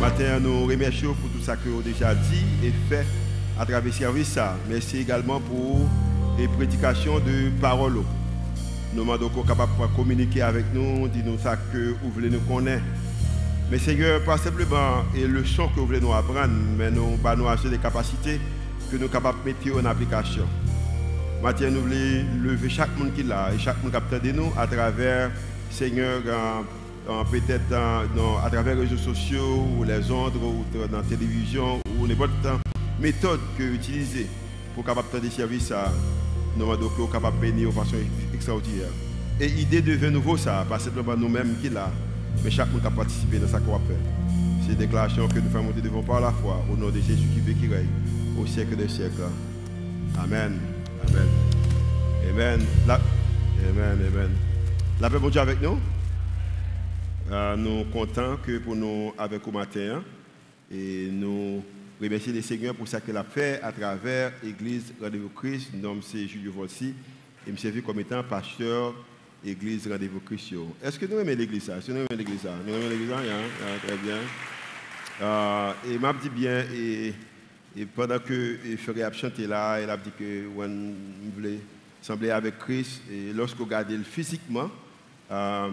Matin, nous remercions pour tout ça que vous déjà dit et fait à travers service. Merci également pour les prédications de parole. Nous demandons qu'on capable de communiquer avec nous, dire nous ça que vous voulez nous connaître. Mais Seigneur, pas simplement et le son que vous voulez nous apprendre, mais nous allons nous acheter des capacités que nous sommes capables de mettre en application. Maintenant, nous voulons lever chaque monde qui est là et chaque monde qui de nous à travers, Seigneur, peut-être à travers les réseaux sociaux ou les ondes ou dans la télévision ou n'importe quelle méthode que vous pour capable des services à nous demandons capable de bénir de façon extraordinaire. Et l'idée devient nouveau ça, pas simplement nous-mêmes qui là, mais chaque monde a participé dans sa qu'on va C'est une déclaration que nous faisons devant par la foi au nom de Jésus qui veut qui règne au siècle des siècles. Amen. Amen. Amen. La... Amen. Amen. La paix bon Dieu avec nous. Euh, nous sommes contents que pour nous avec au matin et nous remercions le Seigneur pour ce qu'il a fait à travers l'Église Rendez-vous Christ. Nom c'est Julio Volsi et je suis comme étant pasteur Église Rendez-vous Christ. Est-ce que nous aimons l'Église Est-ce que nous aimons l'Église Nous aimons l'Église hein? Très bien. Euh, et m'a dit bien et et pendant que Frère chanté là, elle a dit que on voulait sembler avec Christ. Et lorsqu'on regarde physiquement, euh,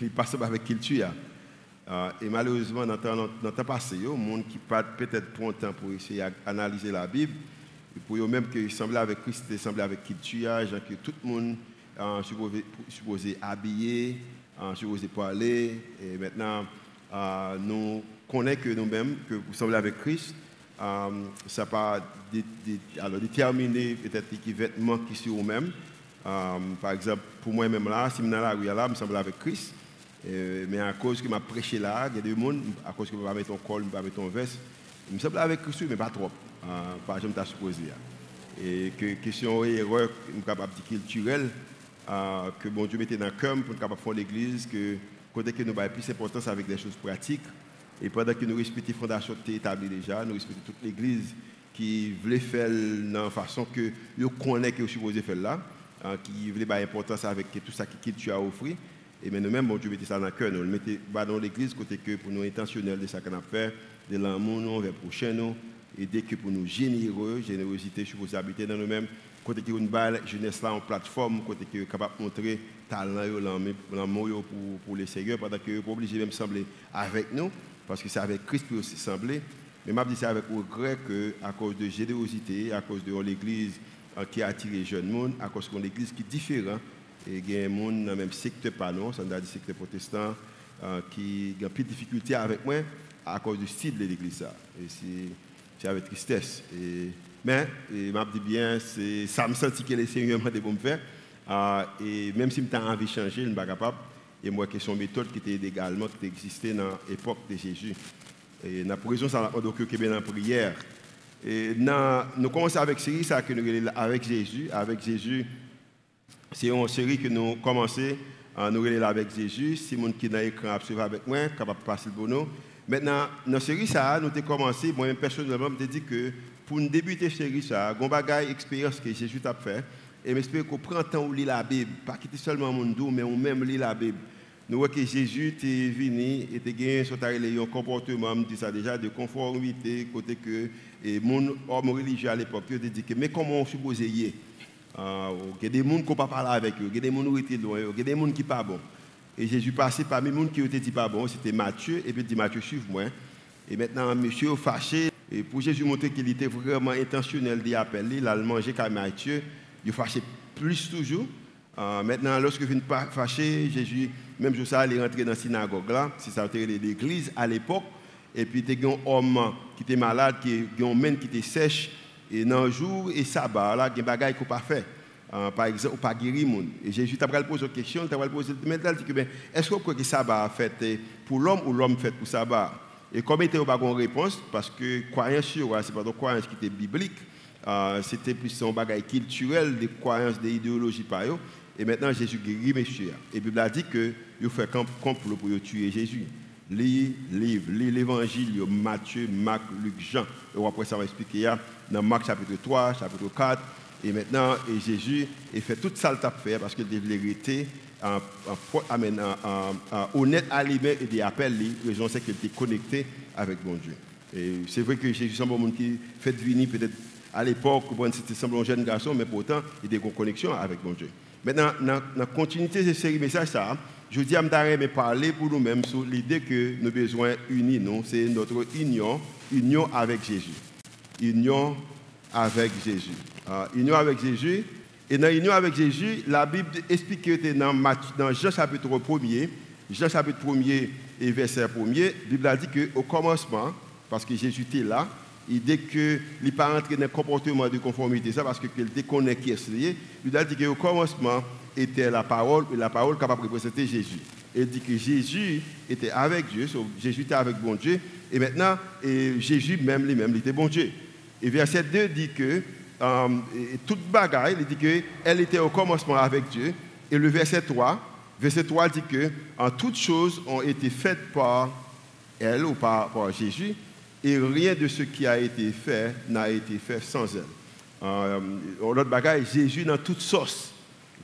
il passe avec qui. Euh, et malheureusement, dans le temps passé, il y a des gens qui peut-être prend temps pour essayer d'analyser la Bible. Et pour eux même qu'il semblait avec Christ, il semblait avec qui tue, que tout le monde euh, supposé, supposé habiller, euh, parler. Et maintenant, euh, nous connaissons que nous-mêmes, que vous semblez avec Christ. Euh, ça pas alors déterminer peut-être les vêtements qui sont eux-mêmes. Euh, par exemple, pour moi-même là, si je suis dans la rue là, je me semble avec Christ. Euh, mais à cause que je prêché là, il y a des gens, à cause que je ne pas mettre ton col, je ne pas mettre ton veste, je me semble avec Christ, mais pas trop. pas comme tu as supposé. Et que question erreur, capable culturelle, que bon Dieu mettait dans le cœur pour capable faire l'église, que côté que nous avons plus d'importance avec des choses pratiques. Et pendant que nous respectons la fondation qui est établie déjà, nous respectons toute l'Église qui voulait faire de la façon que nous connaissons que nous supposé faire là, hein, qui voulait avoir importance avec tout ça qui tu as offert. Et nous-mêmes, bon Dieu mettait ça dans le cœur, nous le mettons dans l'Église côté que pour nous intentionnels de ce qu'on a fait, de l'amour nous vers prochain nous, et dès que pour nous généreux, générosité, je vous habiter dans nous-mêmes, côté que nous balle jeunesse là en plateforme, côté que capable de montrer talent, l'amour pour, pour les seigneurs, pendant que vous obligé même sembler avec nous parce que c'est avec Christ qui aussi semblé. Mais je dis c'est avec regret que, à cause de générosité, à cause de l'église qui a attiré les jeunes monde, à cause de l'église qui est différente, et il y a des gens dans le même secteur, pas non, ça veut dire secteur protestant, euh, qui ont plus de difficultés avec moi à cause du style de l'église. Et c'est avec tristesse. Mais, je me dis bien, ça me sentit que les seigneurs m'ont dit pour me faire. Euh, et même si je envie de changer, je ne suis pas capable et moi qui sont méthodes qui étaient également qui existaient dans l'époque de Jésus. Et dans la raison ça donc que bien en prière. Et nous commençons avec série ça avec Jésus, avec Jésus. C'est une série que nous commençons à nous relayer avec Jésus. Si mon qui dans l'écran avec moi, capable de passer le bon Maintenant, dans la série ça, nous avons commencé, moi-même personnellement, je me dit que pour nous débuter cette série ça, une bagaille expérience que Jésus a fait et j'espère qu'on prend le temps de lire la Bible, pas quitter seulement mon dos, mais on même lire la Bible. Nous voyons que Jésus est venu et gagné un comportement, déjà, de conformité, côté que et mon homme religieux à l'époque, il dit que, mais comment on suppose y Il y a des gens qui ne pas parler avec eux, il y a des gens qui étaient loin, il des gens qui ne sont pas bons. Et Jésus passait parmi les gens qui étaient dit pas bons, c'était Matthieu, et puis il dit Matthieu, suive-moi. Et maintenant, monsieur fâché, et pour Jésus montrer qu'il était vraiment intentionnel d'y appeler, il a mangé comme Matthieu, il fâché plus toujours. Euh, maintenant, lorsque je viens fâché, Jésus, même je ça, il est rentré dans la synagogue là, si ça était l'église à l'époque, et puis il y a un homme qui était malade, qui a un homme qui était sèche, et dans le jour et sabbat, il y a des choses qu'on pas fait. Euh, par exemple, pas guérir monde. Et Jésus t'a posé une question, t'a posé maintenant dit que ben, est-ce que vous que sabbat a fait pour l'homme ou l'homme fait pour sabbat? Et comme il était pas une réponse parce que croyance sur c'est pas une croyance qui était biblique, euh, c'était plus un bagage culturel, des croyances, des idéologies par. Et maintenant, Jésus guérit monsieur. Et la Bible a dit que il fait complot pour tuer Jésus. Lis livre, lis l'évangile, Matthieu, Marc, Luc, Jean. Et après, ça va expliquer dans Marc chapitre 3, chapitre 4. Et maintenant, et Jésus il fait tout ça fait parce qu'il a vérité honnête à lui-même et d'appel, la raison c'est qu'il était connecté avec bon Dieu. Et c'est vrai que Jésus semble un monde qui fait venir peut-être à l'époque, c'était un jeune garçon, mais pourtant, il était en connexion avec mon Dieu. Maintenant, dans la continuité de cette série message, ça, je dis à me parler pour nous-mêmes sur l'idée que nous avons besoin d'unir, non? C'est notre union, union avec Jésus. Union avec Jésus. Uh, union avec Jésus. Et dans l'union avec Jésus, la Bible explique que dans Jean chapitre 1er, Jean chapitre 1er et verset 1er, la Bible a dit qu'au commencement, parce que Jésus était là, il dit que n'est pas entré dans un comportement de conformité, ça parce qu'il déconnecte qui est. Il a dit qu'au commencement était la parole, et la parole capable de représenter Jésus. Il dit que Jésus était avec Dieu, Jésus était avec bon Dieu, et maintenant, Jésus même lui-même, était bon Dieu. Et verset 2 dit que euh, toute bagaille, il dit qu'elle était au commencement avec Dieu. Et le verset 3, verset 3 dit que en toutes choses ont été faites par elle ou par Jésus et rien de ce qui a été fait n'a été fait sans elle. Euh, L'autre bagaille, Jésus dans toute sauce.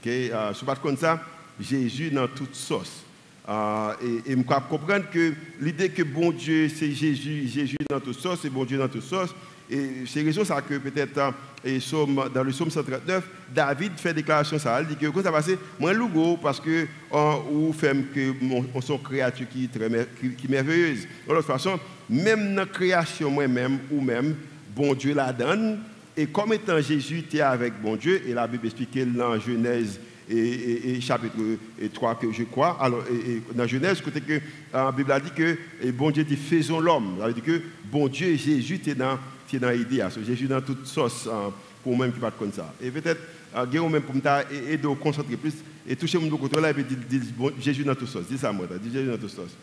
Okay? Euh, pas comme ça, Jésus dans toute sauce. Euh, et, et je comprendre que l'idée que bon Dieu, c'est Jésus, Jésus dans toute sauce, c'est bon Dieu dans toute sauce. Et c'est raison ça que peut-être euh, dans le psaume 139, David fait déclaration ça. Il dit que quand ça passe, moi lougo parce que on fait que on sont créatures qui très qui, qui merveilleuse. De toute façon, même dans la création moi-même ou même, bon Dieu la donne. Et comme étant Jésus, es avec bon Dieu, et la Bible explique dans Genèse et, chapitre 3 que je crois. Alors, dans Genèse, que la Bible a dit que bon Dieu dit faisons l'homme. Ça veut dire que bon Dieu et Jésus, tu es dans, dans l'idée. Jésus dans toute sauce hein, pour moi qui pas comme ça. Et peut-être, euh, même pour m'aider à concentrer plus et toucher mon côté là et puis dire Jésus dans toute sauce. Dis ça moi, dis Jésus dans toute sauce.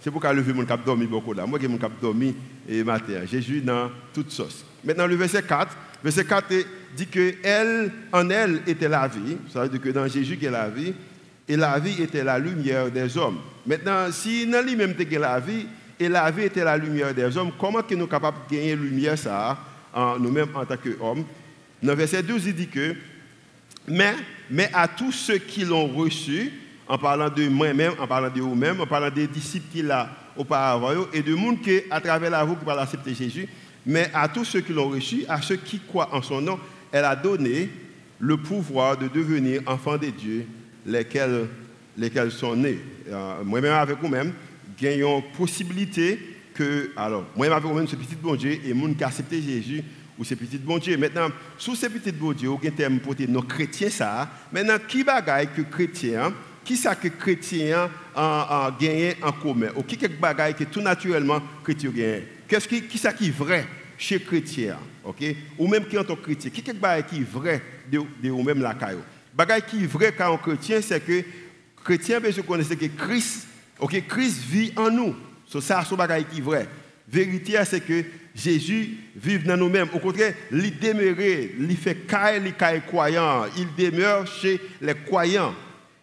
C'est pourquoi lever mon cap dormi beaucoup là. Moi qui mon cap dormi et matin. Jésus dans toute sauce. Maintenant le verset 4, verset 4 dit que elle en elle était la vie, ça veut dire que dans Jésus qui est la vie. Et la vie était la lumière des hommes. Maintenant si dans lui-même était la vie et la vie était la lumière des hommes, comment que nous sommes capables de gagner lumière ça en nous-mêmes en tant qu'hommes? Dans verset 12 il dit que mais mais à tous ceux qui l'ont reçu en parlant de moi-même, en parlant de vous-même, en parlant des disciples qu'il a auparavant, et de monde qui, à travers la route, va accepter Jésus, mais à tous ceux qui l'ont reçu, à ceux qui croient en son nom, elle a donné le pouvoir de devenir enfants de Dieu, lesquels, lesquels sont nés. Euh, moi-même avec vous-même, gagnons possibilité que, alors, moi-même avec vous-même, ce petit bon Dieu, et monde qui a accepté Jésus, ou ces petits bon Dieu. Maintenant, sous ces petits bon Dieu, aucun terme pour nos chrétiens, ça. Maintenant, qui bagaille que chrétien, qui ça que chrétien a, gagné en commun? Ou qui quelque bagaille que tout naturellement chrétien Qu'est-ce qui, qui ça qui est vrai chez chrétien OK? Ou même qui en tant chrétien, qui quelque bagaille qui est vrai de, de ou même la caillou Bagaille qui est vrai quand on chrétien, c'est que chrétien je connais que Christ, OK, Christ vit en nous. So, ça c'est bagaille qui est vrai. Vérité c'est que Jésus vit dans nous-mêmes. Au contraire, il demeure, il fait caille les croyants, il demeure chez les croyants.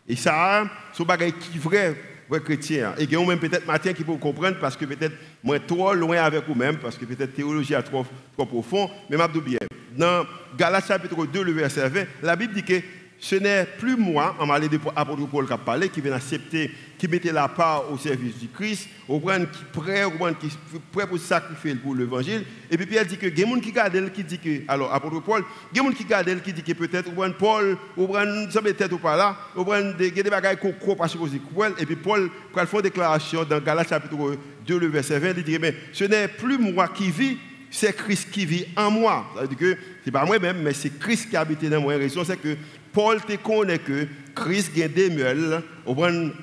Et ça, c'est un qui est vrai, vrai chrétien. Et que même peut-être matin qui peut comprendre parce que peut-être moi trop loin avec vous-même, parce que peut-être théologie est trop, trop profond, mais je bien. Dans Galates chapitre 2, le verset 20, la Bible dit que ce n'est plus moi, en parlant de l'apôtre Paul qui a parlé, qui vient accepter, qui mettait la part au service du Christ, au point qui prêt, au qui prêt pour sacrifier pour l'évangile. Et puis Pierre dit que il y a des gens qui gardent qui dit que, alors apôtre Paul, il y a des gens qui gardent qui dit que peut-être, au Paul, au point, ça peut être ou pas là, au y a des bagages qu'on croit pas supposé Et puis Paul, quand il fait une déclaration dans Galates chapitre 2, le verset 20, il dit, mais ce n'est plus moi qui vis, c'est Christ qui vit en moi. Ça veut dire que ce n'est pas moi-même, mais c'est Christ qui habite dans moi. La c'est que Paul te connaît que Christ a des muels au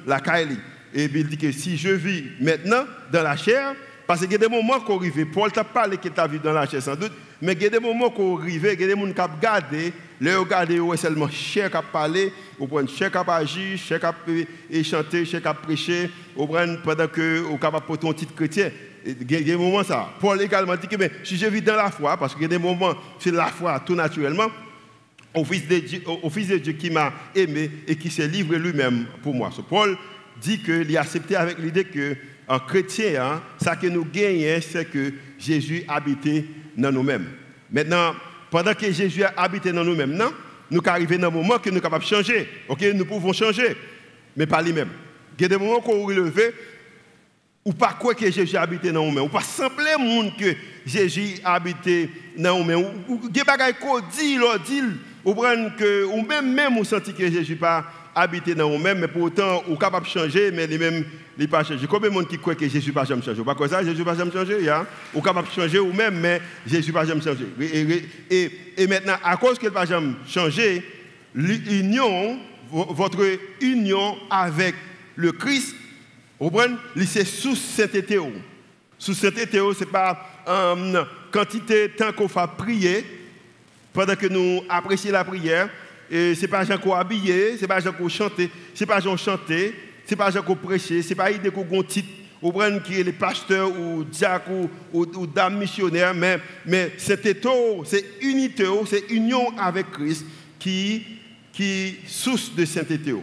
la Kaili. Et il dit que si je vis maintenant dans la chair, parce qu'il y a des moments qu'on arrive, Paul t'a parlé que tu as vu dans la chair sans doute, mais il y a des moments qu'on arrive, il y a des gens qui ont gardé, les regarder, c'est seulement chair qui a parlé, ou prendre chair qui a agi, chair qui a chanté, chair qui a prêché, ou pendant que vous capable porter un titre chrétien. Il y a des moments ça. Paul également dit que si je vis dans la foi, parce qu'il y a des moments, c'est la foi tout naturellement, au Fils de Dieu, au fils de Dieu qui m'a aimé et qui s'est livré lui-même pour moi. So, Paul dit qu'il a accepté avec l'idée que en chrétien, hein, ça que nous gagnons, c'est que Jésus habitait dans nous-mêmes. Maintenant, pendant que Jésus a habité dans nous-mêmes, nous arrivons dans un moment que nous sommes capables de changer. Nous pouvons changer. mais pas lui-même. Il y a des moments qu'on relevé, ou pas quoi que Jésus habite dans nous-mêmes, ou pas simplement que Jésus habite dans nous-mêmes, ou des bagages qu'on dit, dit, ou que, ou même, même, ou senti que Jésus pas habité dans nous-mêmes, mais pourtant, ou capable de changer, mais lui-même, il pas changé. Combien de monde qui croit que Jésus pas jamais changé? Pas comme ça, Jésus pas jamais changé, ya? Ou capable de changer ou même, mais Jésus pas jamais changé. Et, et, maintenant, à cause qu'il pas jamais changé, l'union, votre union avec le Christ, vous comprenez, c'est sous sainteté. Sous sainteté, ce n'est pas une quantité temps qu'on fait prier, pendant que nous apprécions la prière, ce n'est pas gens qui habillé, ce n'est pas gens qui chanté, ce n'est pas gens chanter, ce n'est pas gens qui prêcher, ce n'est pas idée qu'on titre ou prendre qui est les pasteurs ou diacres ou, ou, ou dames missionnaires, mais, mais c'est unité, c'est union avec Christ qui, qui source de sainteté.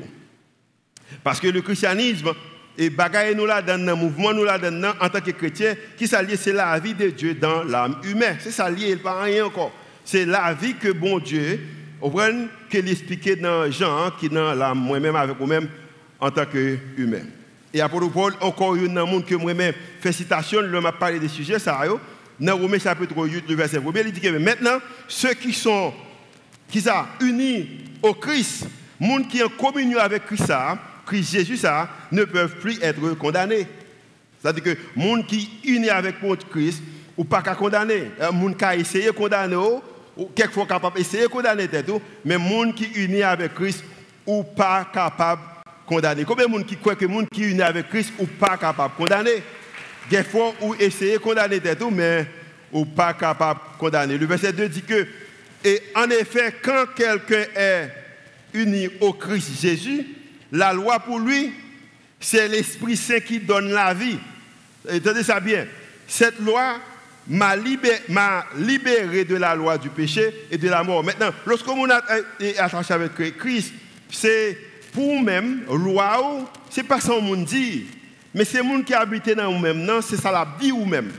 Parce que le christianisme, et bagaille nous là dans le mouvement nous là dedans en tant que chrétien, qui s'allie, c'est la vie de Dieu dans l'âme humaine. C'est ça lié, pas rien encore. C'est la vie que bon Dieu vous voyez qu'il expliquait dans Jean, qui est dans la moi-même avec vous-même en tant qu'humain. Et à Paul, encore une monde que moi-même fait citation, le m'a parlé des sujets, ça, dans Romains chapitre 8, le verset 1, il dit que maintenant, ceux qui sont, qui sont unis au Christ, monde qui est en communion avec Christ, Christ Jésus, ça, ne peuvent plus être condamnés. C'est-à-dire que monde qui est uni avec Christ, ou pas qu'à condamner. Un monde qui a essayé de condamner, quelquefois capable d'essayer de condamner tout, mais monde qui unit avec Christ ou pas capable de condamner. Combien de monde qui croit que monde qui unit avec Christ ou pas capable de condamner? Quelquefois ou essayer de condamner tout, mais ou pas capable de condamner. Le verset 2 dit que, et en effet, quand quelqu'un est uni au Christ Jésus, la loi pour lui, c'est l'Esprit Saint qui donne la vie. Entendez ça bien. Cette loi m'a libéré, de la loi du péché et de la mort. Maintenant, lorsque on est attaché avec Christ, c'est pour nous-mêmes, loi, ce n'est pas ça qu'on dit, mais c'est monde qui habite dans nous-mêmes, non, c'est ça l'a dit nous-mêmes.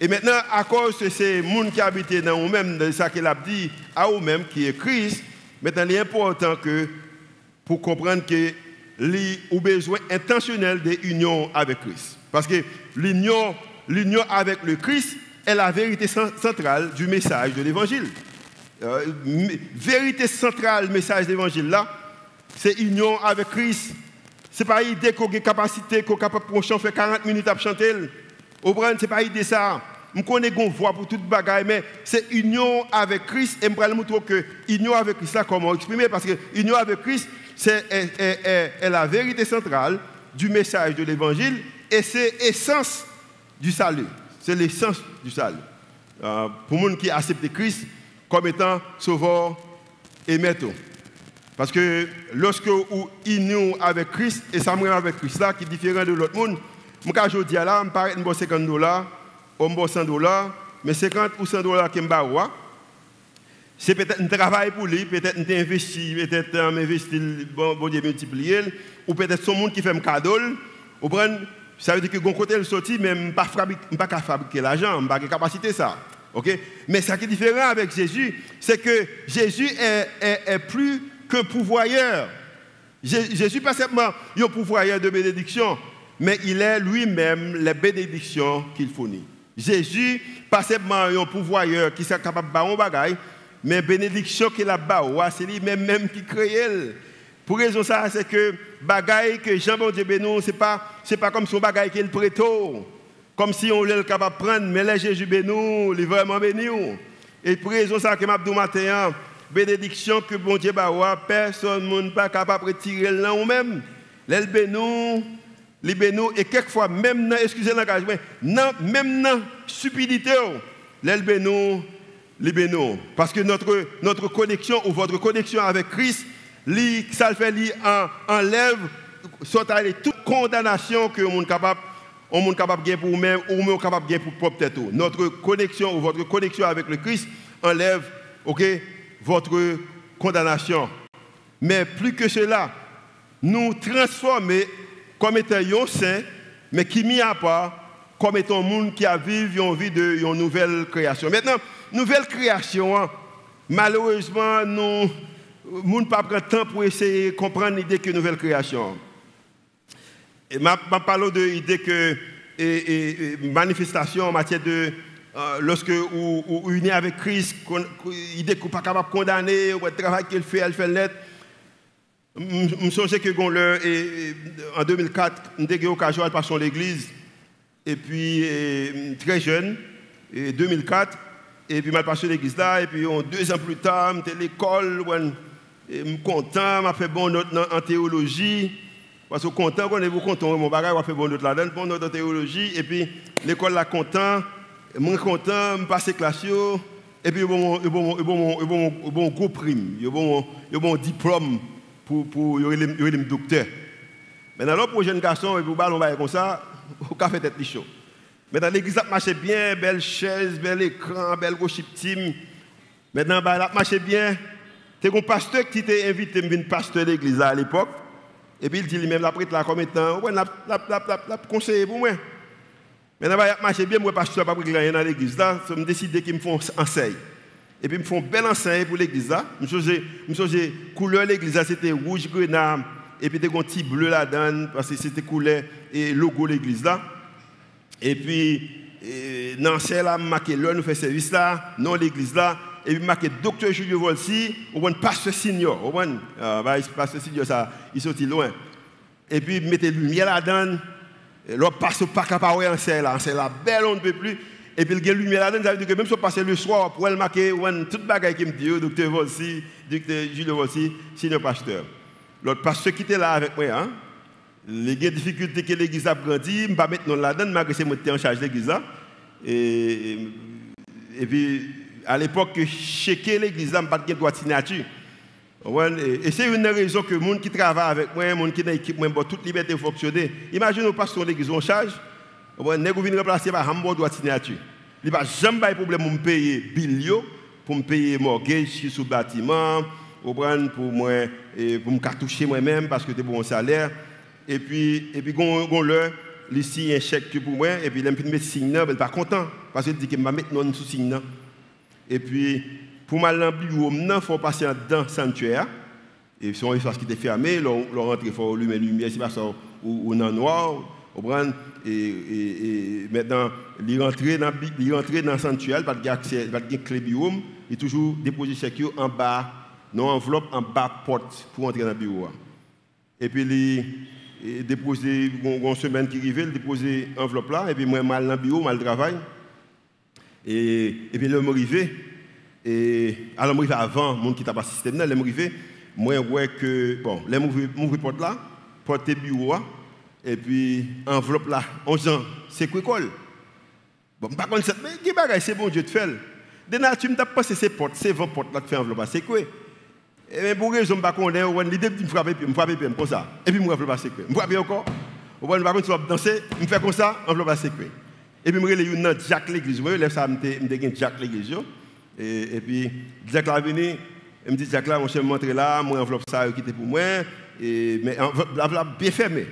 Et maintenant, à cause de ces gens qui habitent dans nous-mêmes, c'est ça qu'il a dit à nous-mêmes, qui est Christ, maintenant, il est important que, pour comprendre que a besoin intentionnel d'union avec Christ. Parce que l'union, l'union avec le Christ, est la vérité centrale du message de l'évangile. Euh, vérité centrale message de l'évangile là, c'est union avec Christ. Ce n'est pas l'idée qu'on a capacité, qu'on est capable de faire 40 minutes à chanter. Au ce n'est pas l'idée ça. Je connais qu'on voit pour toute bagaille, mais c'est union avec Christ. Et je vais montrer que union avec Christ, là, comment exprimer? Parce que union avec Christ, c'est est, la vérité centrale du message de l'évangile et c'est l'essence du salut. C'est l'essence du salut. Euh, pour les gens qui acceptent Christ comme étant sauveur et maître. Parce que lorsque vous nous avec Christ, et ça me avec Christ là, qui est différent de l'autre monde, moi je dis là, je parle de 50 dollars, ou 100 dollars, mais 50 ou 100 dollars que je c'est peut-être un travail pour lui, peut-être un investi, peut-être un investi, bon, multiplier, ou peut-être son monde qui fait un cadeau, ou ça veut dire que bon côté le sorti, mais je ne pas fabriquer l'argent, je n'ai pas de capacité ça. Mais ce qui est différent avec Jésus, c'est que Jésus est, plus qu'un pouvoyeur. Jésus pas simplement un pouvoyeur de bénédiction, mais il est lui-même les bénédictions qu'il fournit. Jésus pas simplement un pouvoyeur qui est capable de faire un bagage, mais bénédiction qu'il a c'est lui-même même qui crée. Pour raison ça, c'est que bagaille que Jean bon Dieu bénou, c'est pas c'est pas comme son bagaille qu'il prête comme si on l'est capable de prendre, mais les Jésus bénou, il est vraiment béni. Et pour raison ça que m'a dit bénédiction que bon Dieu bawa, personne n'est pas capable de retirer là ou même. L'el bénou, les bénou et quelquefois même dans excusez l'engagement, même dans stupidité, l'el bénou, les bénou parce que notre notre connexion ou votre connexion avec Christ li, ça fait li enlève toute condamnation que on capable on capable de pour vous-même ou on capable de pour propre tête. Notre connexion ou votre connexion avec le Christ enlève OK? Votre condamnation. Mais plus que cela, nous transformer comme étant un saint, mais qui mis à part comme étant un monde qui a vécu de une nouvelle création. Maintenant, nouvelle création, hein, malheureusement, nous ne pas prendre temps pour essayer de comprendre l'idée que nouvelle création. Et m'a parlé de l'idée que et, manifestation en matière de euh, lorsque vous ou, unis avec Christ, l'idée qu'on n'est pas capable de condamner, le travail qu'il fait, elle fait net. Je me souviens que en 2004, nous avons eu l'occasion de passer à l'église. Et puis, très jeune, et 2004, et puis je passé l'église là, et puis deux ans plus tard, j'étais à l'école, je suis content, je fait bon en théologie. Parce que content, quand vous content, mon bagage, je fait bon note là-dedans, bon en théologie, et puis l'école là content, je suis content, je passe et puis bon, bon, bon, gros prime, bon, bon diplôme pour, pour, le docteur. Maintenant, là, pour les jeunes garçons, et comme ça, café tête chaud. Maintenant, l'église a marché bien, belle chaise, bel écran, belle worship team. Maintenant, elle a bien. C'est un pasteur qui t'a invité à venir pasteur l'église à l'époque. Et puis il dit lui-même, la prêtre là, de temps Ouais, la, la, conseiller pour moi. Maintenant, bah, a marché bien, moi, pasteur, pas rien dans l'église là. Je me décidé qu'ils me font enseigne. Et puis, ils me font belle enseigne pour l'église là. Je me couleur l'église là, c'était rouge grenade. Et puis, il y a un petit bleu là-dedans, parce que c'était couleur et logo de l'église là. Et puis, dans marqué là, nous fait service là, non l'église là. Et puis, marqué docteur Julio Volsi, ou un pasteur senior. Ou un pasteur senior, ça, il sorti loin. Et puis, mettez lumière là-dedans. L'autre passe pas capable en celle là, c'est la belle, on ne peut plus. Et puis, il y a lumière là-dedans, ça veut dire que même si on passe le soir, pour elle marquer, toute bagaille qui me dit, docteur Volsi, docteur Julio Volsi, senior pasteur. L'autre pasteur qui était là avec moi, hein, les difficultés que l'église a grandi, je ne vais pas mettre là-dedans, malgré que c'est en charge de l'église. Et, et, puis, à l'époque, checker l'église, pas de droit de signature. Et c'est une raison que les gens qui travaillent avec moi, les gens qui ont équipe, ont toute liberté de fonctionner. Imaginez au pasteur de l'église en charge, les gens viennent remplacer par un droit de signature. Il n'y a jamais de problème pour me payer bilio, pour me payer mortgage sur le bâtiment, pour me cartoucher moi-même parce que c'est bon salaire. Et puis, et puis, on leur, un chèque pour moi, et puis, il me signe, elle n'est pas content, parce qu'il dit qu'il m'a mettre non sous signe. Et puis, pour m'aller dans le bureau, il faut passer dans le sanctuaire, et c'est un espace qui était fermé, on rentre, il faut allumer la lumière, c'est pas ça, ou, dans le noir, et, et, et, maintenant, il rentre dans, il dans le sanctuaire, pas de accès, pas de clé bureau, il toujours déposer chèque en bas, non enveloppe en bas porte pour entrer dans le bureau. Et puis, il et déposer, une semaine qui arrivait, déposer enveloppe là, et puis moi, mal dans le bureau, mal travail. Et, et puis, là, je arrivé, et alors, je avant, monde qui pas système là, je arrivé, moi, vois que, bon, là, je porte là, porte bureau, et puis, enveloppe là, on dit, c'est quoi école Bon, par contre, mais c'est bon Dieu te fait. De nature, je me passé ces portes, ces 20 portes là, de faire enveloppe, c'est quoi et eh pour raison, je sais pas, l'idée de me frapper, me frapper comme ça. Et puis, me frappe secret. Je me frappe encore. Me frappe tu vas danser, me fais comme ça, me frappe secret. Et puis, je me relève Jack l'église. Je me ça, je me Jack l'église. Et, puis, Jack là venu, il me dit Jack là, mon chef montre là, mon enveloppe ça, qui était pour moi. Et, mais l'enveloppe bien fermée.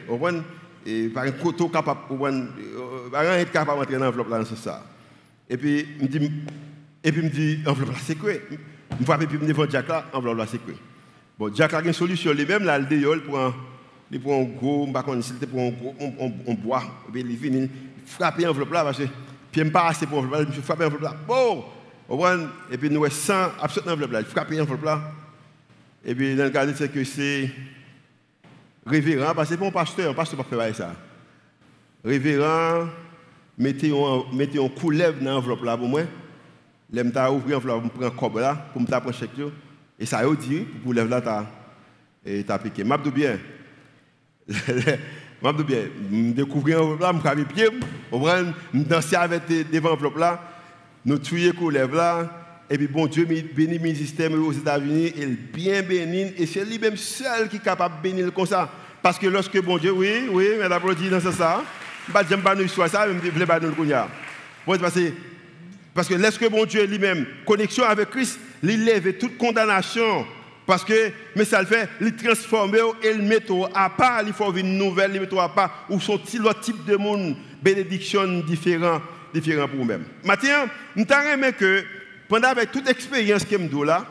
Et par un coteau capable, par un être capable d'entrer dans l'enveloppe là, c'est ça. Et puis, il me dit, et puis, il me dit, enveloppe là, c'est quoi? Je frappe puis me Jack là, enveloppe là, c'est quoi? Bon, Jack a une solution lui-même, là, le déole pour un, pour un gros, je ne sais pas pour un gros, on, boit, et puis il finit, frapper l'enveloppe là, parce que, puis pas assez pour l'enveloppe là, il frappe l'enveloppe là, bon, et puis nous, sans absolument l'enveloppe là, il frappe l'enveloppe là, et puis dans le cas, c'est que c'est révérend, parce que c'est un pasteur, un pasteur ne peut pas faire ça. Révérend, mettez un, un couleuvre dans l'enveloppe là pour moi, L'aime ta ouvrir enveloppe, je prends un cob là pour me prendre chèque et ça a dit pour lève là ta et ta piqué. M'a bien. M'a bien, me découvrir enveloppe là, me pied, me danser avec devant là, nous tuer qu'on lève là et puis bon Dieu bénit le système aux États-Unis, il bien béni et c'est lui-même seul qui est capable de bénir comme ça parce que lorsque bon Dieu oui, oui, mais l'applaudit dans ça, pas j'aime pas nous ça, je voulais pas nous le parce parce que lorsque bon Dieu lui-même, connexion avec Christ, il lève toute condamnation. Parce que, mais ça le fait, il transforme et le met à part, il faut une nouvelle, il met à part, ou son l'autre type de monde, bénédiction différent, différent pour vous-même. Maintenant, nous avons que, pendant avec toute expérience que je là,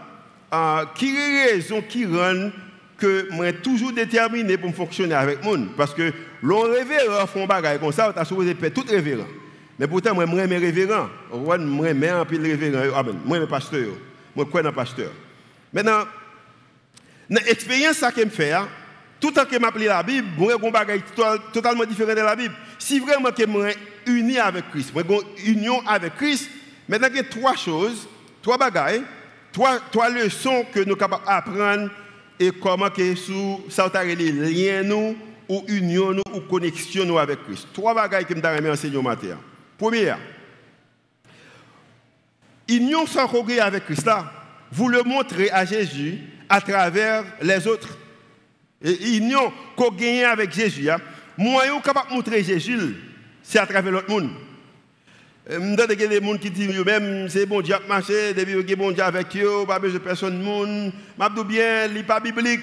euh, qui raison qui rend que moi toujours déterminé pour fonctionner avec le monde. Parce que l'on révérend font bagaille comme ça, on a supposé faire tout révérend. Mais pourtant, moi, je suis révérend. Je suis un révérend. Je suis pasteur. Moi, je suis pasteur. Maintenant, l'expérience que je fais, hein, tout temps que je la Bible, je suis un totalement différent de la Bible. Si vraiment que je suis uni avec Christ, je suis union avec Christ, maintenant, il y a trois choses, trois bagailles, trois, trois leçons que nous sommes capables d'apprendre et comment que sous ça les liens nous ou union nous ou connexion nous avec Christ. Trois bagailles que je vais enseigner au matin. Première, union sans regret avec Christ là, vous le montrez à Jésus à travers les autres. Et union qu'on gagne avec Jésus, hein. moyen capable de montrer Jésus, c'est à travers l'autre monde. Je y a des gens qui disent même c'est bon Dieu a marché, depuis que bon Dieu avec eux, pas besoin de personne. Je dis bien, ce n'est pas biblique.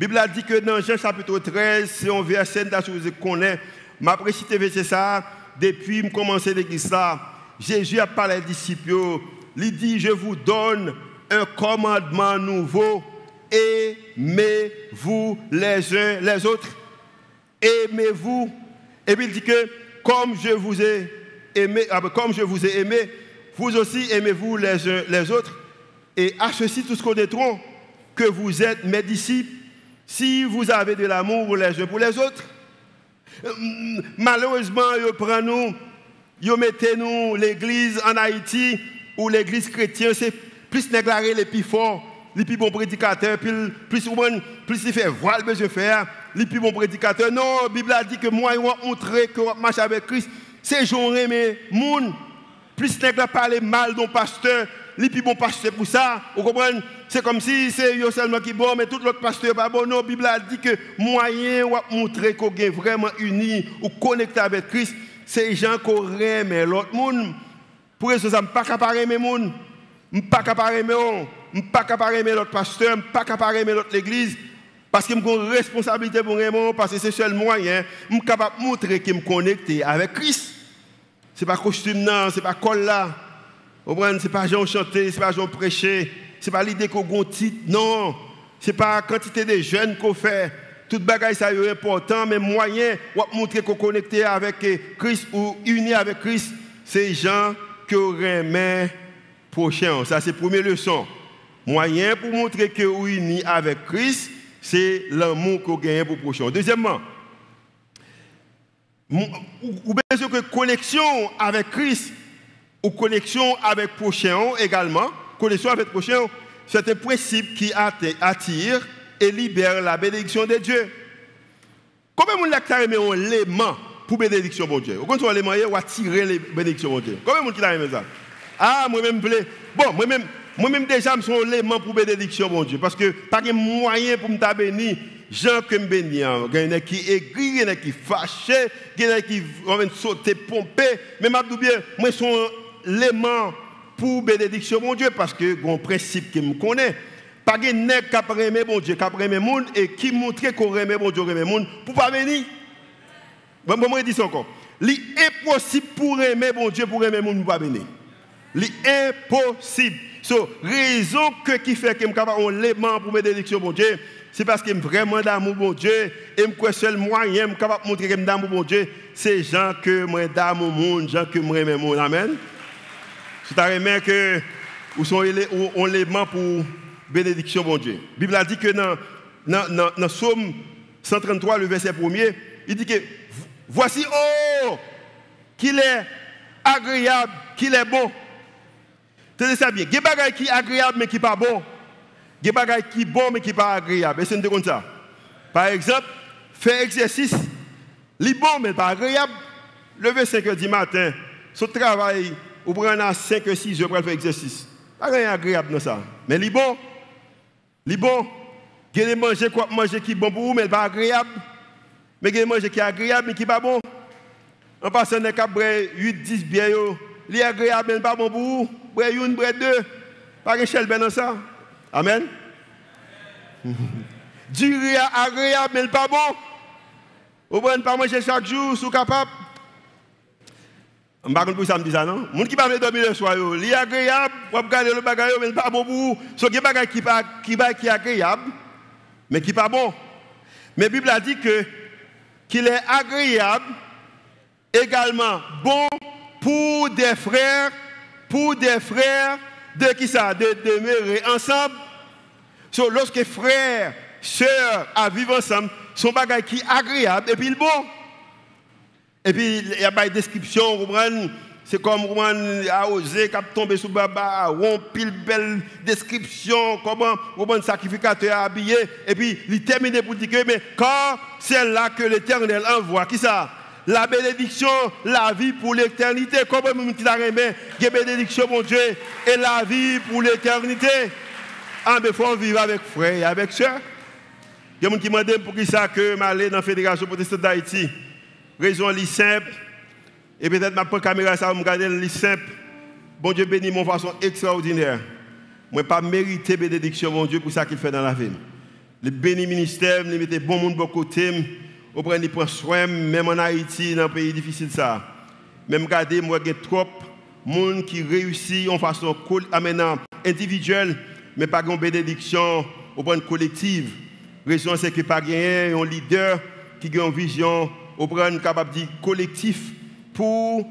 La Bible dit que dans Jean chapitre 13, c'est un verset que vous connaissez. Je vais citer verset ça depuis que je commencé l'église. Jésus a parlé aux disciples. Il dit Je vous donne un commandement nouveau. Aimez-vous les uns les autres? Aimez-vous? Et puis il dit que comme je vous ai aimé, ah ben, comme je vous ai aimé, vous aussi aimez-vous les uns les autres? Et à ceci tous connaîtront que vous êtes mes disciples si vous avez de l'amour les uns pour les autres. Euh, malheureusement, ils prennent nous, ils mettent nous l'église en Haïti ou l'église chrétienne, c'est plus déclaré les plus forts, les plus bons prédicateurs, plus, plus, plus il fait voir le besoin faire, les plus bons prédicateurs. Non, la Bible a dit que moi, je vais montrer que je marche avec Christ. C'est jour mais moun plus nèg parler mal d'un pasteur, les plus bon pasteur pour ça, vous comprenez? C'est comme si c'est yo seulement qui bon mais tout l'autre pasteur pas bon. Non, la Bible a dit que moyen ou montrer qu'on est vraiment uni ou connecté avec Christ, c'est gens qui aiment l'autre monde. Pour ça, je ne pas capable aimer monde, je pas capable aimer je pas capable aimer l'autre pasteur, je pas capable aimer l'autre église. Parce que j'ai une responsabilité pour moi, parce que c'est le seul moyen, je suis capable de montrer que je suis connecté avec Christ. Ce n'est pas costume, ce n'est pas col là. Ce n'est pas Jean chanter, ce n'est pas Jean prêcher, ce n'est pas l'idée qu'on a un titre, non. Ce n'est pas la quantité de jeunes qu'on fait. Tout bagaille ça est important, mais moyen pour montrer qu'on est connecté avec Christ ou uni avec Christ, c'est gens qui remet prochain. Ça, c'est la première leçon. Moyen pour montrer que vous uni avec Christ, c'est l'amour qu'on gagne pour prochain. Deuxièmement, ou bien que connexion avec Christ ou connexion avec prochain également, connexion avec prochain, c'est un principe qui attire et libère la bénédiction de Dieu. Combien de gens ont l'aimant pour bénédiction de Dieu? Quand on a l'aimant, on attirer les bénédictions de Dieu? Combien de gens ont ça? Ah, moi-même, bon, moi-même, moi-même déjà, je suis l'aimant pour bénédiction de Dieu. Parce que pas de moyen pour me bénir Jean que me béni, il y en a qui aigri, il y qui fâché, il y en a qui sauté, pompé. Mais je bien, moi, je suis l'aimant pour bénédiction, mon Dieu, parce que un principe qui me connaît. Pas de nègre qui aimé mon Dieu, qui aimé monde et qui montre qu'on aime mon Dieu, aimé monde pour pas venir. Bon, moi, je dis ça encore. C'est impossible pour aimer mon Dieu, pour aimer monde pour pas venir. C'est impossible. So, raison que qui fait que je suis capable l'aimant pour bénédiction, mon Dieu, c'est parce que vraiment d'amour mon Dieu et que seul moyen suis capable de montrer que d'amour mon Dieu c'est gens que moi d'amour monde gens que moi aime amen. C'est à dire que où sont on pour bénédiction mon Dieu. La Bible a dit que dans dans dans Somme 133 le verset 1er il dit que voici oh qu'il est agréable qu'il est bon Tenez ça bien. Il y a des choses qui sont agréables mais qui ne sont pas bon. Il y a des choses qui sont bonnes mais qui ne pas agréables. Et c'est comme ça. Par exemple, faire exercice, c'est bon mais pas agréable. Lever 5 h du matin, son travail, ou prendre à 5 h 6 heures pour faire exercice. Pas rien agréable dans ça. Mais c'est bon. C'est bon. Il y a des manger quoi manger qui est bon pour vous, mais pas agréable. Mais il y a des manger qui est agréable mais qui n'est pas bon. En passant des 8-10 bières, c'est agréable pas bon pour vous. Bré une, bré deux. Pas de chèle dans ça. Amen. riz agréable, mais pas bon. Vous ne pas manger chaque jour, si capable. Je ne sais pas ça me dit ça, non? Les gens qui ne dormir le soir, c'est agréable, vous regardez le bagage, mais pas bon pour vous. Ce qui est qui est agréable, mais qui pas bon. Mais la Bible a dit que qu'il est agréable, également bon pour des frères, pour des frères de qui ça, de demeurer ensemble. So, lorsque frères, sœurs à vivre ensemble, son bagage qui est agréable et puis il bon. Et puis il y a une description, vous comprenez? C'est comme a osé, qui a tombé sous baba, on pile belle description, comment un sacrificateur a habillé, et puis il termine pour dire que, mais quand c'est là que l'éternel envoie, qui ça? La bénédiction, la vie pour l'éternité. Comment tu as aimé, la bénédiction, mon Dieu, et la vie pour l'éternité. Ah, mais faut vivre avec frère et avec soeur. Il y a des gens qui demandé pour qui ça que je dans la Fédération protestante d'Haïti. Raison simple. Et peut-être ma caméra, ça me regarder le simple. Bon Dieu bénit mon façon extraordinaire. Moi, pas mérité bénédiction, mon Dieu, pour ça qu'il fait dans la vie. Le béni ministère, il mettait bon monde de côté. Au prend, il prend soin, même en Haïti, dans un pays difficile ça. Même regardez, moi, il trop de monde qui réussit en façon individuelle, mais pas en bénédiction au point collective. Raison, c'est que pas un leader qui a une vision au point capable collectif pour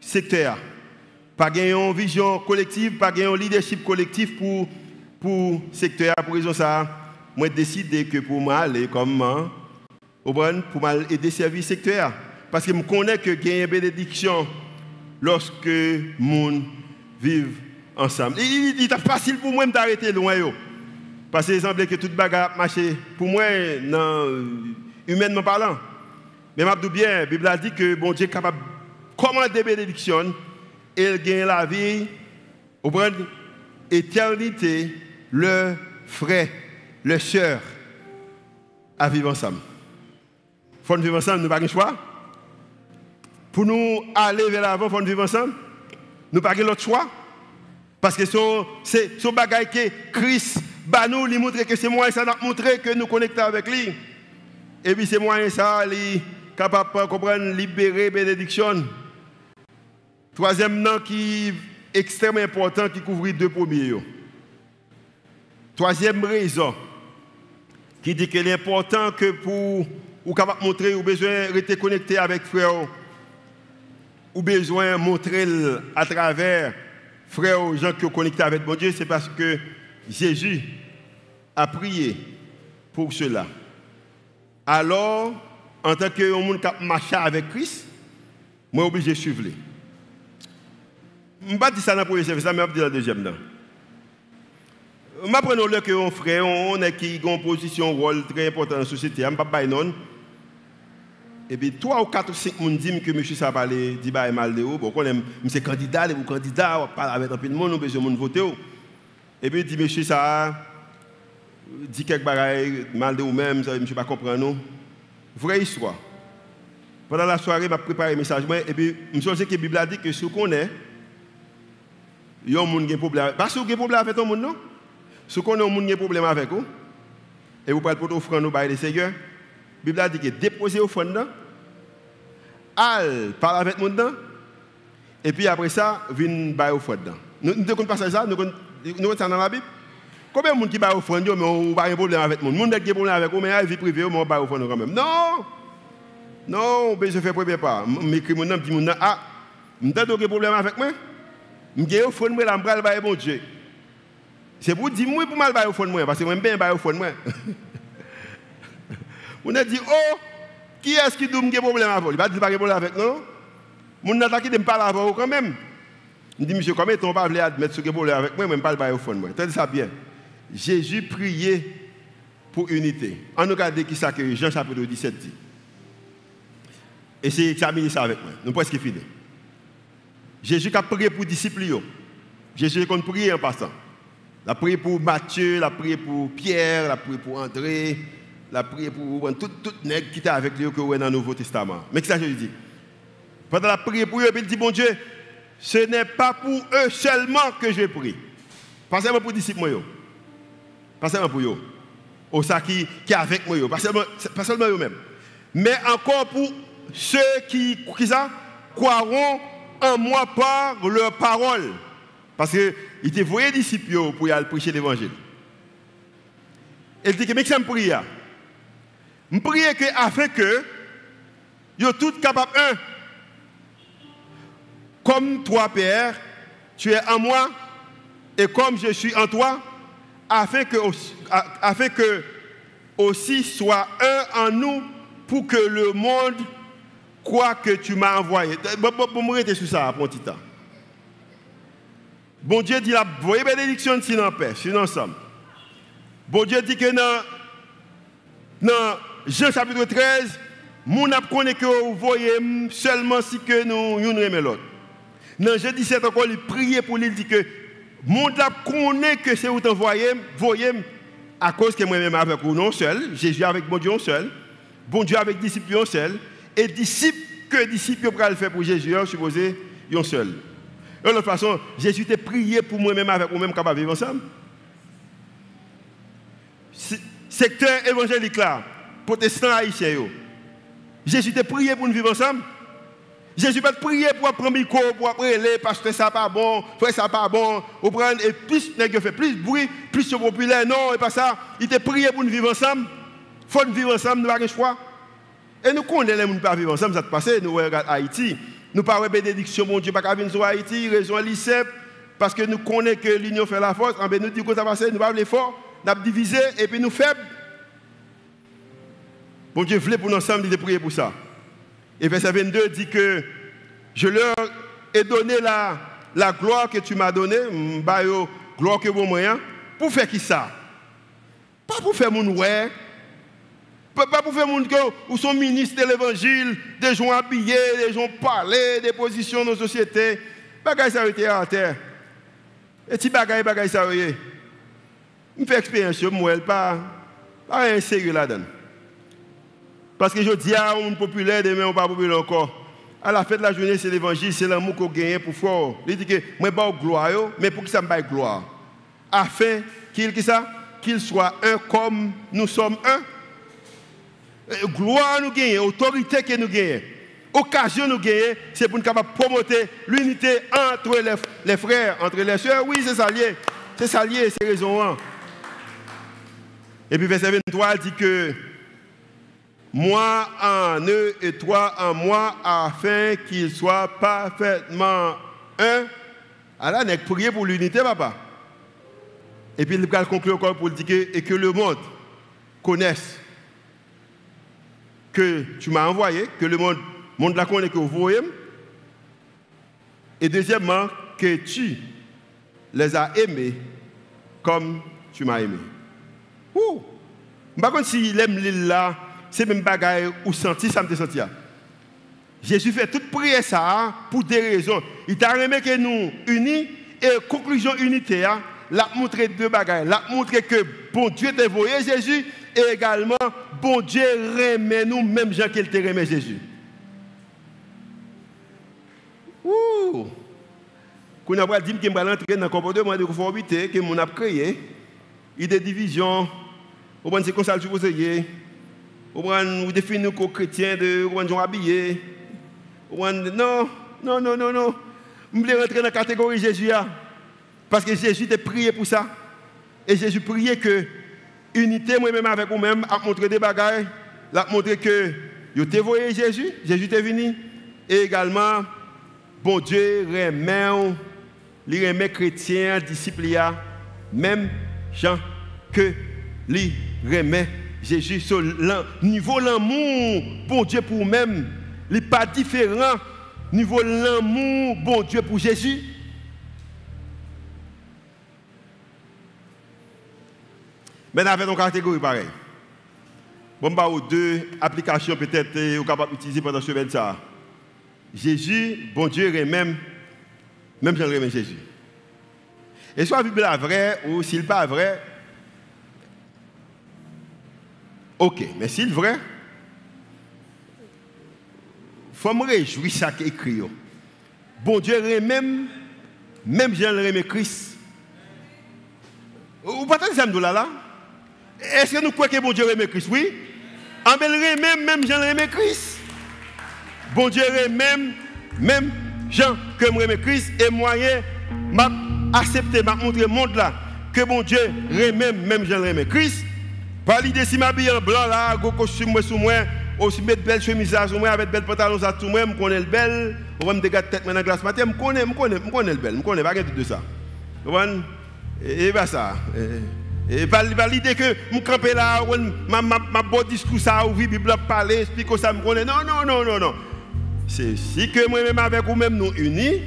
secteur. Pas une vision collective, pas leadership collectif pour pour secteur. Pour raison ça, moi décidé que pour moi aller comme pour aider service secteur parce que je connais que a une bénédiction lorsque les gens vivent ensemble. Il est facile pour moi d'arrêter loin Parce que semble que toute bagarre marché pour moi humainement parlant. Mais je bien, la Bible a dit que bon Dieu est capable comment des bénédictions, il gagne la vie, au point éternité, le frère, le sœur, à vivre ensemble. Faut vivre ensemble, nous n'avons pas le choix. Pour nous aller vers l'avant, il faut vivre ensemble. Nous n'avons pas l'autre choix. Parce que c'est ce bagage que Christ nous, lui montre que c'est moi ça nous montré que nous connectons avec lui. Et puis c'est moi ça, lui capable de comprendre, libérer, bénédiction. Troisième nom qui est extrêmement important, qui couvre deux premiers. Troisième raison, qui dit qu'il est important que pour ou capable montrer ou besoin de rester connecté avec frère ou besoin de montrer à travers frère ou gens qui sont connectés avec mon Dieu, c'est parce que Jésus a prié pour cela. Alors, en tant que monde qui marche avec Christ, moi obligé de suivre. Je ne vais pas dire ça dans le premier service, mais je vais dire dans le deuxième. Je prends le que on frère, on est qui a une position, un rôle très important dans la société. Je ne vais pas non. Et puis, trois ou quatre ou cinq personnes disent que M. Sapalé dit bah, mal de haut. Bon, on est monsieur candidat, les candidats, on parle avec un peu de monde, on besoin de voter. Et puis, il dit monsieur ça, dit quelques bagailles, mal de ou même, ça, monsieur pas comprendre nous. Vraie histoire. Pendant la soirée, je préparé un message, et puis, je souviens que la Bible a dit que ce qu'on est, il y a un problème. Pas si vous avez un problème avec ton monde, non? Si vous avez un problème avec vous, et vous parlez pour offrir nous le Seigneur, la Bible a dit que déposez offrande, al parle avec le monde, et puis après ça, viens bailler offrande. Nous ne connaissons pas ça, nous connaissons ça dans la Bible. Combien de gens qui baillent offrande, mais on n'a pas un problème avec monde gens qui un problème avec mais vie privée, on baille offrande quand même. Non Non, je fais premier pas. Je m'écris mon nom, je dis, ah, vous avez un problème avec moi? Je offre moi la m'bral bailler bon Dieu. C'est pour dire moi pour mal bailler offre moi parce que moi bien bailler offre moi. On a dit oh qui est-ce qui doit me problème avec Il va dire pas problème avec non. Mon n'a qui de me parler avec vous quand même. Je dis monsieur comment on pas veut admettre ce problème avec moi même pas bailler offre moi. Tenez ça bien. Jésus priait pour unité. On regarde qui ça que Jean chapitre 17 dit? Et c'est examiner ça avec moi. Nous presque fini. Jésus a prié pour les disciples. Jésus a prié en passant. Il a prié pour Matthieu, il a prié pour Pierre, il a prié pour André, il a prié pour tout, tout nègre qui était avec lui que dans le Nouveau Testament. Mais qu'est-ce que Jésus dit Pendant la prière pour eux, il dit, bon Dieu, ce n'est pas pour eux seulement que je prie. Pas seulement pour les disciples, pas seulement pour eux. Au ça qui, qui est avec moi, pas seulement, eux-mêmes. Mais encore pour ceux qui, qui ça, croiront en moi par leur parole. Parce qu'il était voyé disciples pour aller prêcher l'évangile. Elle dit mais que ça me prie. Je prie que, afin que, tous capables, un, comme toi, Père, tu es en moi, et comme je suis en toi, afin que, aussi soit un en nous pour que le monde croit que tu m'as envoyé. M'arrêter sur ça pour un petit temps. Bon Dieu dit la voyez bénédiction si en paix, si ensemble. Bon Dieu dit que dans, dans Jean chapitre 13, mon a connaît que vous voyez seulement si que nous nous aimons l'autre. Dans Jean 17 encore, il prie pour lui, il dit que monde connaît que c'est vous t'envoyez, voyez à cause que moi-même avec vous non seul, Jésus avec mon Dieu seul, bon Dieu avec disciples seul, et disciples que disciples peuvent le faire pour Jésus, supposé, un seul. De toute façon, Jésus t'a prié pour moi-même avec vous-même capable de vivre ensemble. Secteur évangélique là, protestant haïtien, Jésus t'a prié pour nous vivre ensemble. Jésus pas prier pour prendre micro, pour appeler, parce que ça pas bon, frère ça pas bon, ou et plus il fait plus bruit, plus c'est populaire. Non, et pas ça. Il t'a prié pour nous vivre ensemble. Faut nous vivre ensemble, nous pas choix. Et nous connaissons les gens pas vivre ensemble, ça te passe, nous regardons Haïti. Nous parlons de bénédiction, mon Dieu, pas venir sur Haïti, raison lycée, parce que nous connaissons que l'union fait la force. Nous disons que ça va passer, nous parlons l'effort, nous avons divisé et puis nous faibles. Bon Dieu voulait pour nous ensemble, il prier pour ça. Et verset 22 dit que je leur ai donné la, la gloire que tu m'as donnée, gloire que vous moyen, pour faire qui ça? Pas pour faire mon ouais. Pas pour faire mon ou sont ministres de l'évangile, des gens habillés, des gens parler, des positions dans la société. Bagay ça été à terre. Et si bagay, bagay ça Je fais expérience, moi, pas, pas un sérieux là-dedans. Parce que je dis à un populaire, demain on pas populaire encore. À la fin de la journée, c'est l'évangile, c'est l'amour qu'on gagne pour fort. Il dit que moi, je gloire, mais pour que ça me baille gloire? Afin qu'il qu'il soit un comme nous sommes un. Euh, gloire nous gagne, autorité que nous gagnons, occasion nous gagne, c'est pour nous capable promoter l'unité entre les, frères, entre les soeurs. Oui, c'est ça lié. C'est ça lié, c'est raison. Hein. Et puis verset 23 dit que moi en eux et toi en moi, afin qu'ils soient parfaitement un. Alors, on pour l'unité, papa? Et puis, il va conclure encore pour dire que, et que le monde connaisse que tu m'as envoyé, que le monde, monde la connaît que vous voyez. Et deuxièmement, que tu les as aimés comme tu m'as aimé. Ouh! Par contre, s'il aime l'île là, c'est même bagaille ou senti, ça me senti. Jésus fait toute prière ça pour des raisons. Il t'a remis que nous unis et conclusion unitaire, l'a montré deux bagailles. L'a montré que bon Dieu t'a envoyé Jésus et également bon Dieu remet nous même gens qu'il t'a remis Jésus. Ouh! Quand on a dit que je vais entrer dans le comportement de conformité que mon a créé, il y a des divisions, c'est comme ça que je vous définissez comme chrétien de vous habillé. Non, non, non, non, non. Vous voulez rentrer dans la catégorie Jésus. Parce que Jésus t'a prié pour ça. Et Jésus priait que unité, moi-même avec vous-même, a montré des bagailles, a montré que vous t'ai voyé Jésus, Jésus t'est venu. Et également, bon Dieu remet, les remet chrétiens, disciples, même gens que lui remet Jésus, niveau l'amour, bon Dieu pour même, il n'est pas différent. Niveau l'amour, bon Dieu pour Jésus. Mais avec une catégorie pareille. Bon, bah, deux applications peut-être vous capable d'utiliser pendant ce ça. Jésus, bon Dieu, même, même remets Jésus. Et soit la Bible est vraie ou s'il n'est pas vrai, Ok, mais s'il est vrai, il faut me réjouir ça écrit. Bon Dieu même, même Jean le Christ. Vous partagez ça là là? Est-ce que nous croyons que bon Dieu remet Christ? Oui. En bel même, même Jean le Christ. Bon Dieu même, même Jean que je Christ et moyen m'a accepté, m'a montré le monde là que bon Dieu remet même Jean le Christ Pas l'idée si m'habille en blanc là, go costume sous moi, aussi mettre belle chemise sur moi avec belle pantalon ça tout moi, me connais le belle, on va me dégager tête dans glace matin, me connais, me connais, me connais le belle, me connais pas de ça. Et pas ça. Et pas l'idée que je camper là, ma, ma, ma beau discours ça, ou Bible parler, explique ça, me connaît. Non, non, non, non, non. C'est si que moi-même avec vous-même nous unis,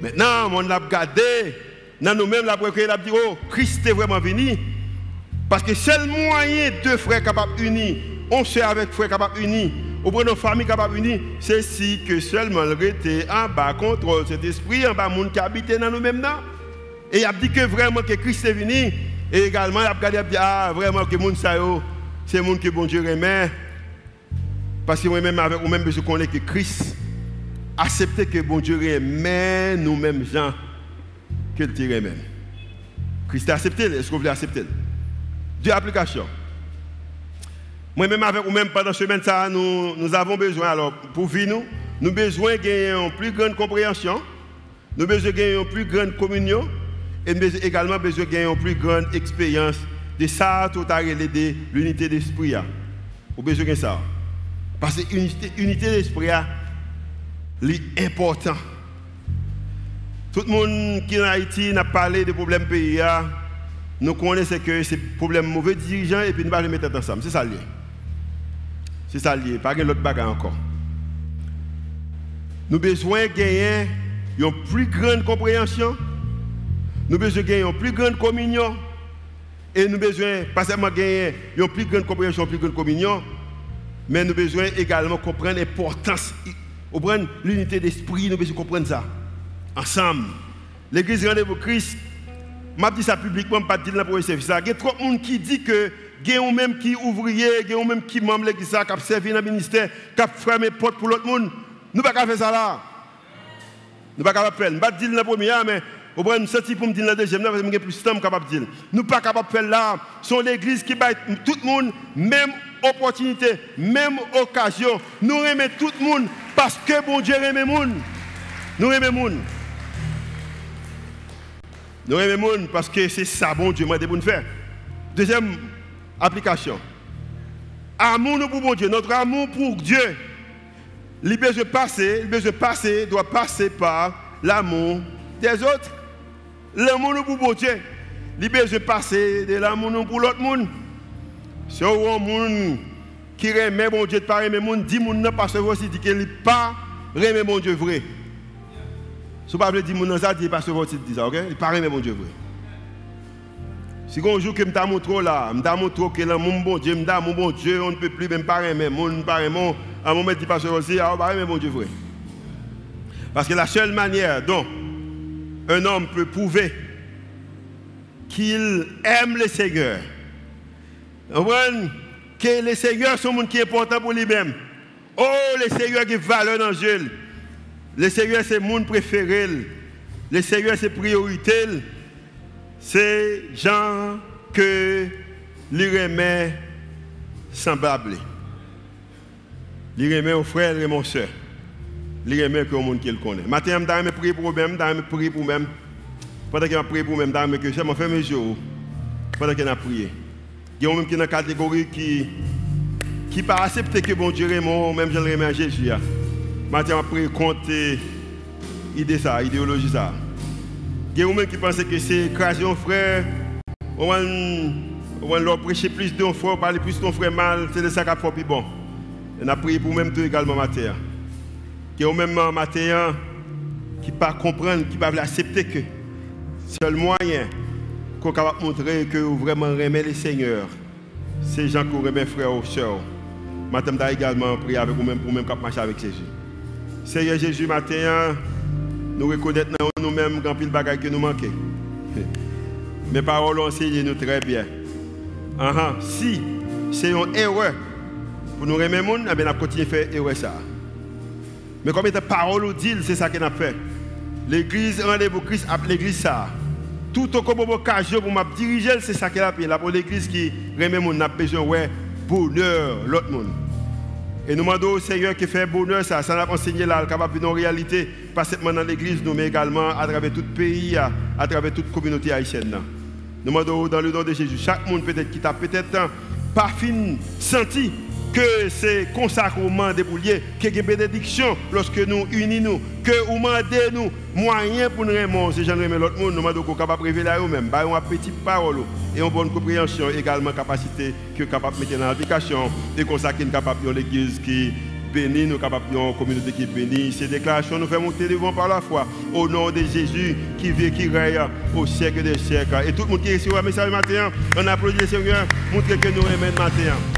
maintenant, on l'a regardé, dans nous-mêmes, la a dit, oh, Christ est vraiment venu. Parce que seul moyen de frères capables unis, on sait avec frères capables unis, au bout de nos familles capables unis, c'est si que seulement le était en bas contrôle cet esprit, en bas monde qui habite dans nous-mêmes. Et il a dit que vraiment que Christ est venu. Et également, il a regardé dit, ah, vraiment que monde ça, c'est le monde que bon Dieu remet. Parce que moi-même, avec vous-même, je connais que Christ acceptait que bon Dieu remet nous-mêmes gens que le remet. Christ a accepté, est-ce que vous voulez accepter? Deux applications. Moi-même, avec vous-même, pendant ce semaine, ça, nous, nous avons besoin, alors, pour vivre, nous, nous besoin de gagner une plus grande compréhension, nous avons besoin de gagner une plus grande communion, et nous avons également besoin de gagner une plus grande expérience de ça, tout à de l'unité d'esprit. Vous avez besoin de ça. Parce que l'unité d'esprit est important. Tout le monde qui est en Haïti n'a parlé des problèmes pays. Nous connaissons que c'est problème mauvais dirigeants et puis nous allons les mettre ensemble. C'est ça lié. C'est ça lié. Pas l'autre bagarre encore. Nous avons besoin de gagner une plus grande compréhension. Nous avons besoin de gagner une plus grande communion. Et nous avons besoin, pas seulement gagner une plus grande compréhension, une plus grande communion, mais nous avons besoin également de comprendre l'importance, l'unité d'esprit, nous avons besoin de comprendre ça. Ensemble. L'église Rendez-vous Christ, je dis ça publiquement, pas dire pour service. Il y a trop de qui dit que y a même qui ouvrier, y a même qui membre qui servi dans le ministère, qui fermé porte pour l'autre monde. Nous ne pouvons pas faire ça là. Nous ne pouvons pas faire. Je ne pas dire le premier, mais au moins, je senti pour me dire le deuxième, parce que plus de temps capable de dire. Nous ne pouvons pas faire là. C'est l'église qui bat tout le monde, même opportunité, même occasion. Nous aimons tout le monde parce que bon Dieu le monde. Nous aimons le monde. Nous aimons parce que c'est ça, bon Dieu, moi, de nous faire. Deuxième application. Amour nous pour bon Dieu, notre amour pour Dieu. Le besoin passer, le besoin passer doit passer par l'amour des autres. L'amour nous pour bon Dieu. Le besoin passer de l'amour pour l'autre monde. Si on monde qui remet mon Dieu pas remet monde, dit monde parce que aussi dit qu'il n'est pas remet mon Dieu vrai. Si vous ne dire mon ça, dit que vous dit ça, ok? Il pas remet mon Dieu vrai. Si un jour que je t'ai montré là, je t'ai montré que mon bon Dieu, mon bon Dieu, on ne peut plus même pas remet, mon pas remet, à moment dit parce que aussi, ah, pas remet mon Dieu vrai. Parce que la seule manière dont un homme peut prouver qu'il aime le Seigneur, que le Seigneur sont monde qui est important pour lui-même. Oh, le Seigneur qui valeur dans Dieu. Le Seigneur c'est mon préféré. Le Seigneur c'est priorité. C'est gens que lui remet semblable. Il remet aux frères et aux soeurs. Il remet que le monde qui le connaît. Maintenant, je vais prier pour moi-même, je vais prier pour moi-même. Pendant que je prie pour moi-même, je vais que faire mes jours. Pendant que je prié. Il y a même qui dans la catégorie qui qui pas accepté que bon Dieu mon même je le remets à Jésus. Maintenant, après, compte idée ça, idéologie ça. Il y a même qui pensent que c'est écraser un frère, on va leur prêcher plus d'un frère, parler plus d'un frère mal, c'est de ça faut plus bon. On a prié pour même tout également matin. Il y a même matin qui ne pas comprendre, qui ne pas accepter que seul moyen qu'on capable montrer que vous vraiment aimez le Seigneur. C'est gens qui aiment frères ou sœurs. Madame également prié avec vous-même pour même marcher avec Jésus. Seigneur Jésus, matin, nous reconnaissons nous-mêmes grand pile bagaille que nous manquons. Mes paroles ont enseigné nous très bien. Si c'est une erreur pour nous remettre, nous allons continuer à faire ça. Mais comme les paroles dit, c'est ça qu'on a fait. L'église, rendez-vous Christ, l'église ça tout au comme pour me diriger, c'est ça qu'elle a fait. Là, pour l'église qui remet mon besoin ouais, bonheur, l'autre monde. Et nous demandons au Seigneur qui fait bonheur, ça, ça n'a enseigné là, capable de réalité, pas seulement dans l'église, nous, mais également à travers tout le pays, à, travers toute la communauté haïtienne. Nous demandons dans le nom de Jésus, chaque monde peut-être qui t'a peut-être pas fin senti que c'est consacrement des bouliers, que des bénédiction lorsque nous unissons, que vous demandez nous moyens pour nous remonter, c'est genre l'autre monde, nous demandons capable de révéler à eux-mêmes, bah une petite parole et une bonne compréhension, également capacité que capable de mettre dans l'application et consacrer capable de l'église qui béni, nous capables de communauté qui est bénie. Ces déclarations nous fait monter devant par la foi. Au nom de Jésus qui vit, qui règne au siècle des siècles. Et tout le monde qui est ici message matin, on applaudit le Seigneur, montrer que nous aimons matin.